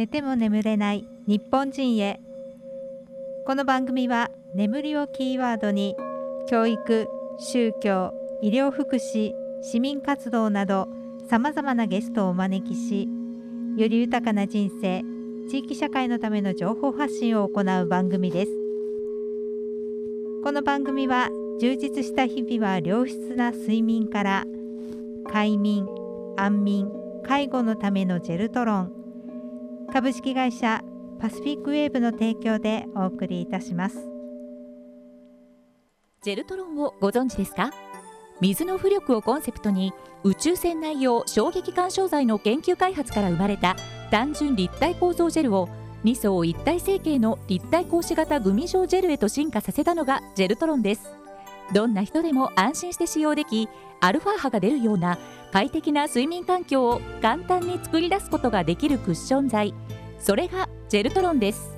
寝ても眠れない日本人へ。この番組は眠りをキーワードに教育宗教医療福祉市民活動などさまざまなゲストをお招きしより豊かな人生地域社会のための情報発信を行う番組です。この番組は充実した日々は良質な睡眠から快眠安眠介護のためのジェルトロン株式会社パシフィックウェーブの提供でお送りいたします。ジェルトロンをご存知ですか？水の浮力をコンセプトに宇宙船内用衝撃干渉剤の研究開発から生まれた単純立体構造ジェルを2層一体成形の立体格子型グミ状ジェルへと進化させたのがジェルトロンです。どんな人でも安心して使用できアルファ波が出るような快適な睡眠環境を簡単に作り出すことができるクッション材それがジェルトロンです。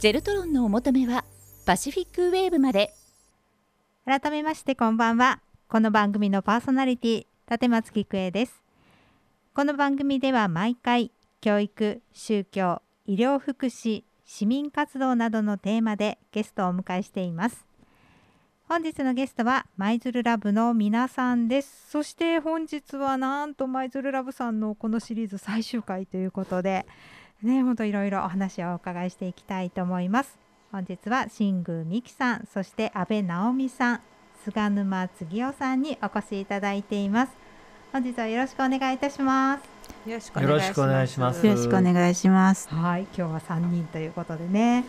ジェルトロンのお求めはパシフィックウェーブまで。改めましてこんばんは。この番組のパーソナリティ立松菊恵です。この番組では毎回教育宗教医療福祉市民活動などのテーマでゲストをお迎えしています。本日のゲストは舞鶴ラブの皆さんです。そして本日はなんと舞鶴ラブさんのこのシリーズ最終回ということでね本当いろいろお話をお伺いしていきたいと思います。本日は新宮美希さんそして阿部直美さん菅沼次夫さんにお越しいただいています。本日はよろしくお願いいたします。よろしくお願いします。よろしくお願いします。はい今日は3人ということでね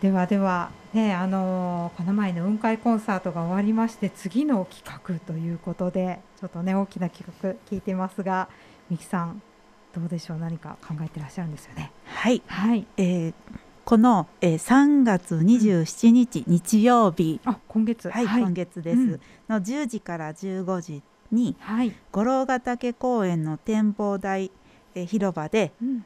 ではではねあのー、この前の雲海コンサートが終わりまして次の企画ということでちょっとね大きな企画聞いてますが美樹さんどうでしょう？何か考えてらっしゃるんですよね？はい、はい。えー、この、えー、3月27日、うん、日曜日。あ今月。はい、はい、今月です、うん、の10時から15時に、はい、五郎ヶ岳公園の展望台、えー、広場で、うん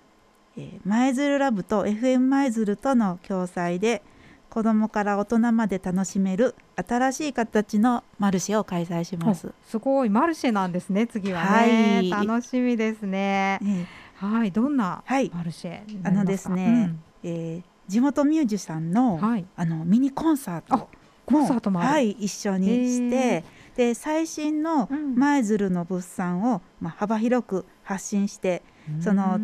え舞鶴ラブと FM 舞鶴との共催で子どもから大人まで楽しめる新しい形のマルシェを開催します。すごいマルシェなんですね次はね、はい、楽しみですね。ねはいどんなマルシェあのですね、うん、えー、地元ミュージシャンの、はい、あのミニコンサートコンサートもはい一緒にしてで最新の舞鶴の物産を、まあ、幅広く発信してその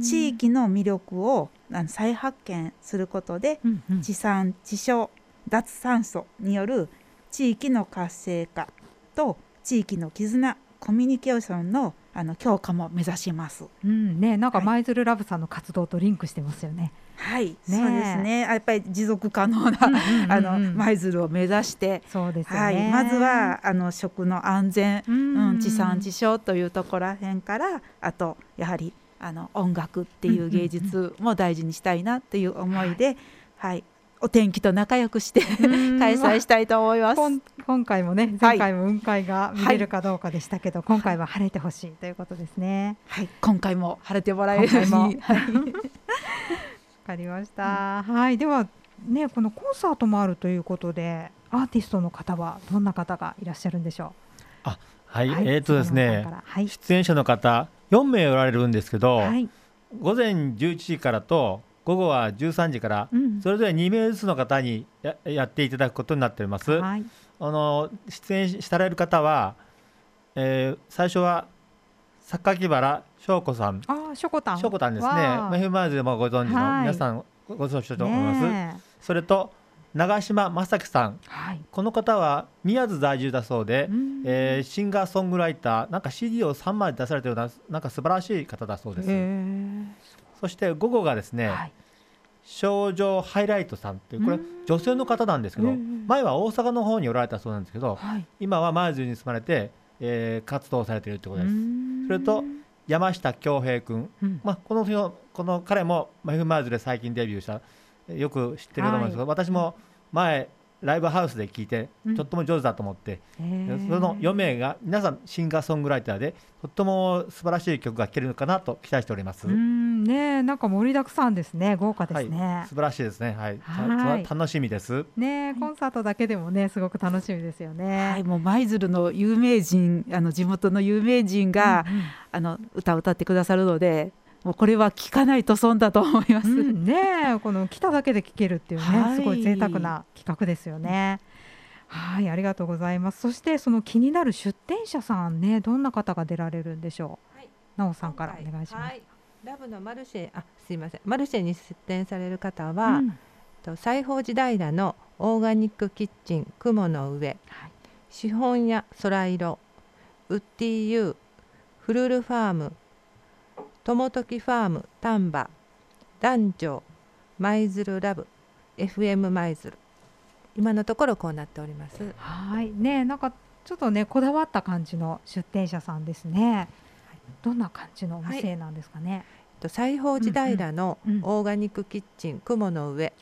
地域の魅力を再発見することで、うんうん、地産地消脱酸素による地域の活性化と地域の絆コミュニケーションのあの強化も目指します。うんね、なんか舞鶴ラブさんの活動とリンクしてますよね。はい、ね、そうですね。やっぱり持続可能な、あの舞鶴を目指して、そうです、ね、はい、まずはあの食の安全、うん、うん、地産地消というところらへんから、あとやはりあの音楽っていう芸術も大事にしたいなっていう思いで、はい、お天気と仲良くして開催したいと思います。今回もね前回も雲海が見れるかどうかでしたけど、はい、今回は晴れてほしいということですね。はい、今回も晴れてもらえるように。わかりました。はい、ではねこのコンサートもあるということでアーティストの方はどんな方がいらっしゃるんでしょう？あ、はい、はい、えっ、ー、とですね、はい、出演者の方4名おられるんですけど、はい、午前11時からと午後は13時から、うん、それぞれ2名ずつの方にややっていただくことになっております。はい、あの出演される方は、えー、最初は榊原翔子さん、あしょこたん、しょこたんですね。メフマーズでもご存知の皆さんご存知だと思います。それと長島正樹さん、はい、この方は宮津在住だそうで、えー、シンガーソングライター。なんか CD を3枚出されたようななんか素晴らしい方だそうです。そして午後がですね、はい、少女ハイライトさんというこれ女性の方なんですけど前は大阪の方におられたそうなんですけど、はい、今は舞鶴に住まれて、えー、活動されているということです。それと山下恭平君、うん、まあ、このこの彼もマイフマーズで最近デビューした。よく知ってると思うんですけど、はい、私も前ライブハウスで聴いてとっても上手だと思って、うん、その4名が皆さんシンガーソングライターでとっても素晴らしい曲が聴けるのかなと期待しております。うんねなんか盛りだくさんですね豪華ですね、はい、素晴らしいですね。はい、はい、楽しみです。ねコンサートだけでもねすごく楽しみですよね。はいもう舞鶴の有名人あの地元の有名人が、うんうん、あの歌を歌ってくださるのでもうこれは聞かないと損だと思います。うん、ねこの来ただけで聞けるっていうね、はい、すごい贅沢な企画ですよね。はいありがとうございます。そしてその気になる出店者さんねどんな方が出られるんでしょう、はい、なおさんからお願いします、はい、ラブのマルシェあすいません。マルシェに出店される方は、うん、と西宝寺平のオーガニックキッチン雲の上、はい、資本屋空色ウッディユーフルルファーム友時ファーム丹波男女舞鶴ラブ FM 舞鶴。今のところこうなっております。はい。ねなんかちょっとねこだわった感じの出店者さんですね。はい、どんな感じのお店なんですかね？はいと西宝寺平のオーガニックキッチン雲の上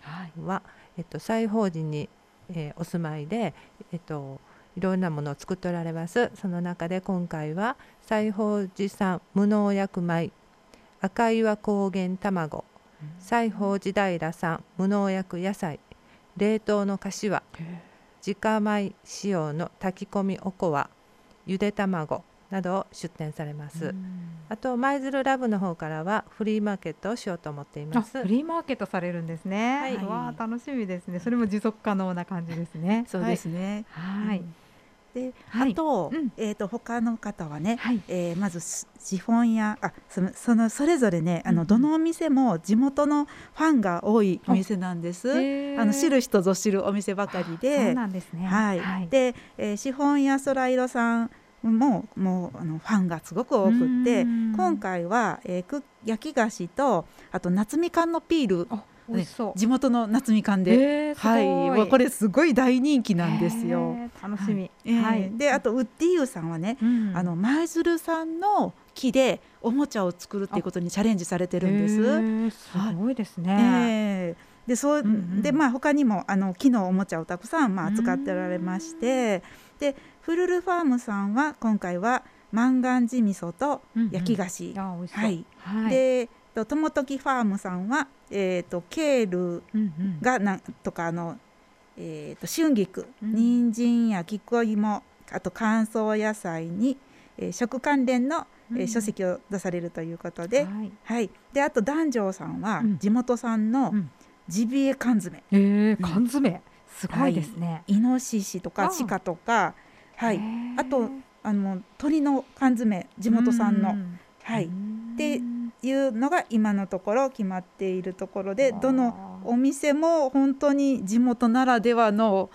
は、えっと西宝寺に、えー、お住まいでえっといろんなものを作っておられます。その中で今回は西宝寺産無農薬米赤岩高原卵西宝寺平産無農薬野菜冷凍の柏自家米使用の炊き込みおこわゆで卵などを出店されます。あと舞鶴ラブの方からはフリーマーケットをしようと思っています。フリーマーケットされるんですね。はい、わ楽しみですね。それも持続可能な感じですね。そうですね。はい。うんで、はい、あと,、うん、えーと、他の方はね、はい、えー、まず資本屋あそのそのそれぞれねあの、どのお店も地元のファンが多いお店なんです。あの知る人ぞ知るお店ばかりでそうなんですね、はい、はい、で、えー、資本屋空色さんももうあのファンがすごく多くて今回は、えー、焼き菓子とあと夏みかんのピール。ね、地元の夏みかんで、はい、もうこれすごい大人気なんですよ。楽しみ。はい、であとウッディユーさんはね、うん、あの舞鶴産の木でおもちゃを作るっていうことにチャレンジされてるんです。すごいですね。えー、でそう、うんうん、でまあ他にもあの木のおもちゃをたくさんまあ扱っておられまして、でフルルファームさんは今回は万願寺味噌と焼き菓子、うんう。ん、はい、はい、でと友時ファームさんは、えーと、ケールがな、んとかあの、えーと、春菊、うん、人参や菊芋あと乾燥野菜に、えー、食関連の、えー、書籍を出されるということで,、はい。はい、であと男女さんは地元産のジビエ缶詰。うん、えー、缶詰、すごいですね、はい、イノシシとか鹿とかはい、あとあの鳥の缶詰地元産の。はい、っていうのが今のところ決まっているところでどのお店も本当に地元ならではの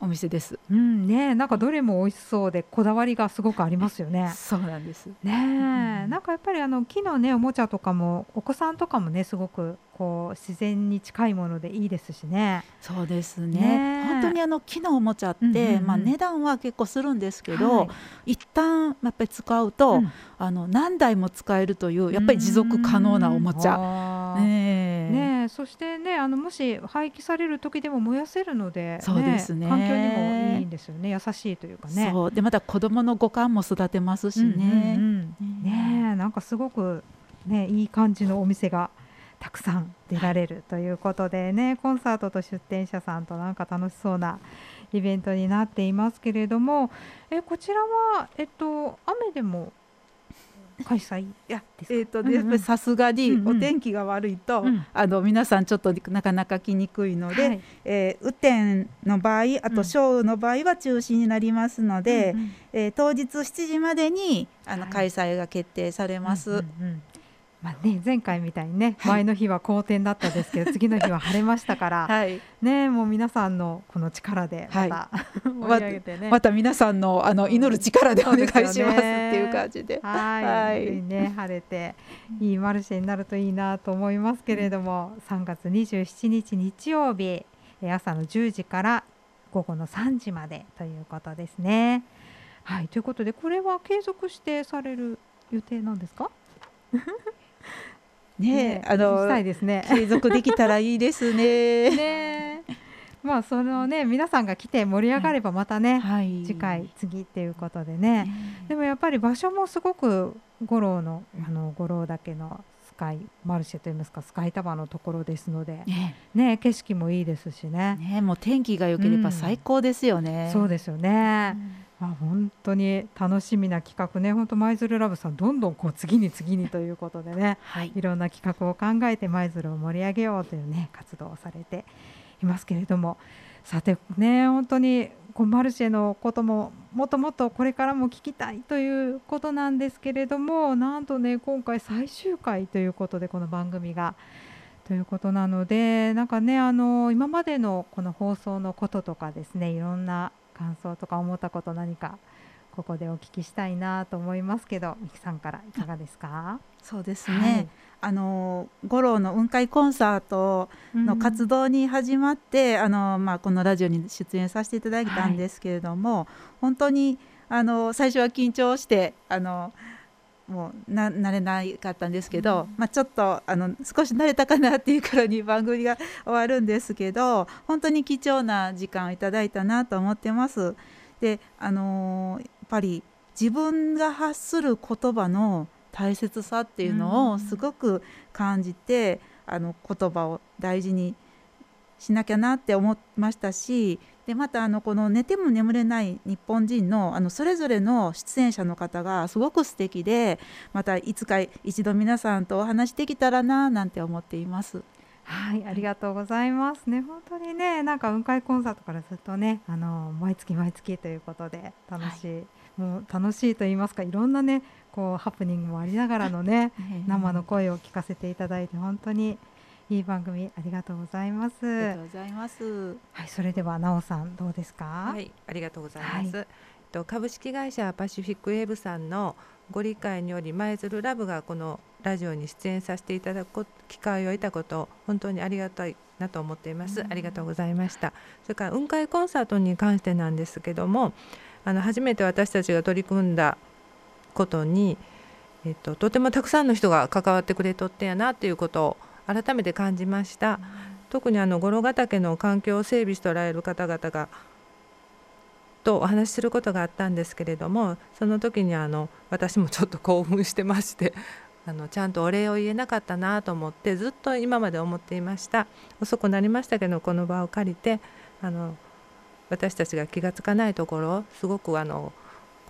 お店です。うんね、なんかどれも美味しそうでこだわりがすごくありますよね。そうなんです。ね、うん、なんかやっぱりあの木のねおもちゃとかもお子さんとかもねすごくこう自然に近いものでいいですしね。そうですね。ね本当にあの木のおもちゃって、うんうんうん、まあ値段は結構するんですけど、はい、一旦やっぱり使うと、うん、あの何台も使えるというやっぱり持続可能なおもちゃ。ねねそしてねあのもし廃棄される時でも燃やせるので、そうですね。環境にもいいんですよね。優しいというかね。そうでまた子供の五感も育てますしね。うんうんうん、ねなんかすごくねいい感じのお店が。たくさん出られるということでねコンサートと出店者さんとなんか楽しそうなイベントになっていますけれどもえこちらは、えっと、雨でも開催？いやえーと、やっぱりさすがにお天気が悪いと、うん。うん、あの皆さんちょっとなかなか来にくいので、はい、えー、雨天の場合あと小雨の場合は中止になりますので、うんうん、えー、当日7時までにあの、開催が決定されます。うんうんうんまあね、前回みたいにね、前の日は好天だったですけど、次の日は晴れましたから、はい、ね、もう皆さんのこの力でまた、はい、ね、また皆さんのあの祈る力でお願いしますっていう感じで、はい、はい、ね、晴れていいマルシェになるといいなと思いますけれども、うん、3月27日日曜日朝の10時から午後の3時までということですね。はい、ということでこれは継続してされる予定なんですか？ねあのしたいですね。継続できたらいいですね。ねまあそのね皆さんが来て盛り上がればまたね、はい、次回次っていうことでね、でもやっぱり場所もすごく五郎のあの五郎岳のスカイマルシェといいますかスカイタワーのところですので、ね、ね、景色もいいですしね。ねもう天気が良ければ最高ですよね。うん、そうですよね、まあ、本当に楽しみな企画ね、本当舞鶴ラブさんどんどんこう次に次にということでね、はい、いろんな企画を考えて舞鶴を盛り上げようというね活動をされていますけれども、さてね本当にこうマルシェのことももっともっとこれからも聞きたいということなんですけれども、なんとね今回最終回ということでこの番組が。ということなのでなんかねあの今までのこの放送のこととかですねいろんな感想とか思ったこと何かここでお聞きしたいなと思いますけどみきさんからいかがですか？そうですね、はい、あの五郎の雲海コンサートの活動に始まって、うん、あのまあ、このラジオに出演させていただいたんですけれども、はい、本当にあの最初は緊張してあのもうな慣れなかったんですけど、うん、まあ、ちょっとあの少し慣れたかなっていう頃に番組が終わるんですけど本当に貴重な時間をいただいたなと思ってます。であのー、ぱり自分が発する言葉の大切さっていうのをすごく感じて、うん、あの言葉を大事にしなきゃなって思いましたしでまたあのこの「寝ても眠れない日本人の」あのそれぞれの出演者の方がすごく素敵でまたいつか一度皆さんとお話できたらななんて思っています。はい、ありがとうございますね。本当にね、なんか雲海コンサートからずっとね、あの毎月毎月ということで楽しい、はい、もう楽しいと言いますか、いろんなね、こうハプニングもありながらのね、生の声を聞かせていただいて本当にいい番組ありがとうございます。ありがとうございます。はい、それではなおさんどうですか？はい、ありがとうございます。はい、と株式会社パシフィックウェーブさんのご理解により舞鶴ラブがこのラジオに出演させていただく機会を得たこと本当にありがたいなと思っています。ありがとうございました。それから雲海コンサートに関してなんですけども、あの初めて私たちが取り組んだことに。えっと、とてもたくさんの人が関わってくれとってやなということを改めて感じました。特にあの五郎ヶ岳の環境を整備しておられる方々がとお話しすることがあったんですけれどもその時にあの私もちょっと興奮してまして あのちゃんとお礼を言えなかったなと思ってずっと今まで思っていました遅くなりましたけどこの場を借りてあの私たちが気が付かないところをすごくあの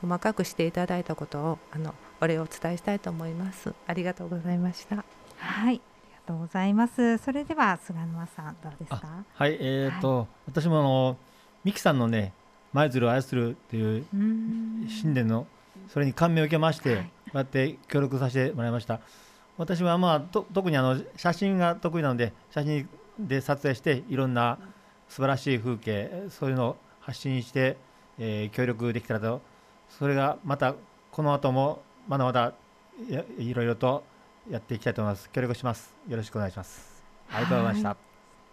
細かくしていただいたことをあのお礼をお伝えしたいと思います。ありがとうございました。はい。とうございます。それでは菅沼さんどうですか？はい、えっ、ー、と、はい、私もあのミキさんのね舞鶴を愛するという信念のそれに感銘を受けまして、はい、こうやって協力させてもらいました。私はまあと特にあの写真が得意なので写真で撮影していろんな素晴らしい風景そういうのを発信して、えー、協力できたらとそれがまたこの後もまだまだいろいろとやっていきたいと思います。協力します。よろしくお願いします。ありがとうございました。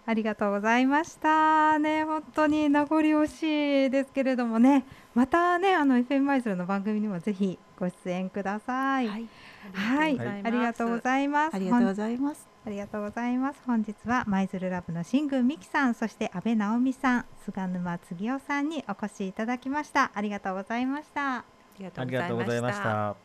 ありがとうございましたね本当に名残惜しいですけれどもねまたねあの FM マイズルの番組にもぜひご出演ください。はい、はい、ありがとうございます。ありがとうございます。ありがとうございます。本日は舞鶴ラブの新宮美希さん、そして阿部直美さん、菅沼次夫さんにお越しいただきました。ありがとうございました。ありがとうございました。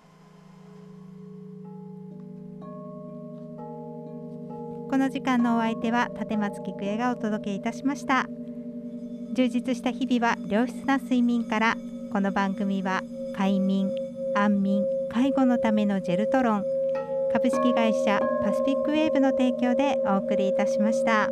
この時間のお相手は立松菊江がお届けいたしました充実した日々は良質な睡眠からこの番組は快眠安眠介護のためのジェルトロン株式会社パシフィックウェーブの提供でお送りいたしました。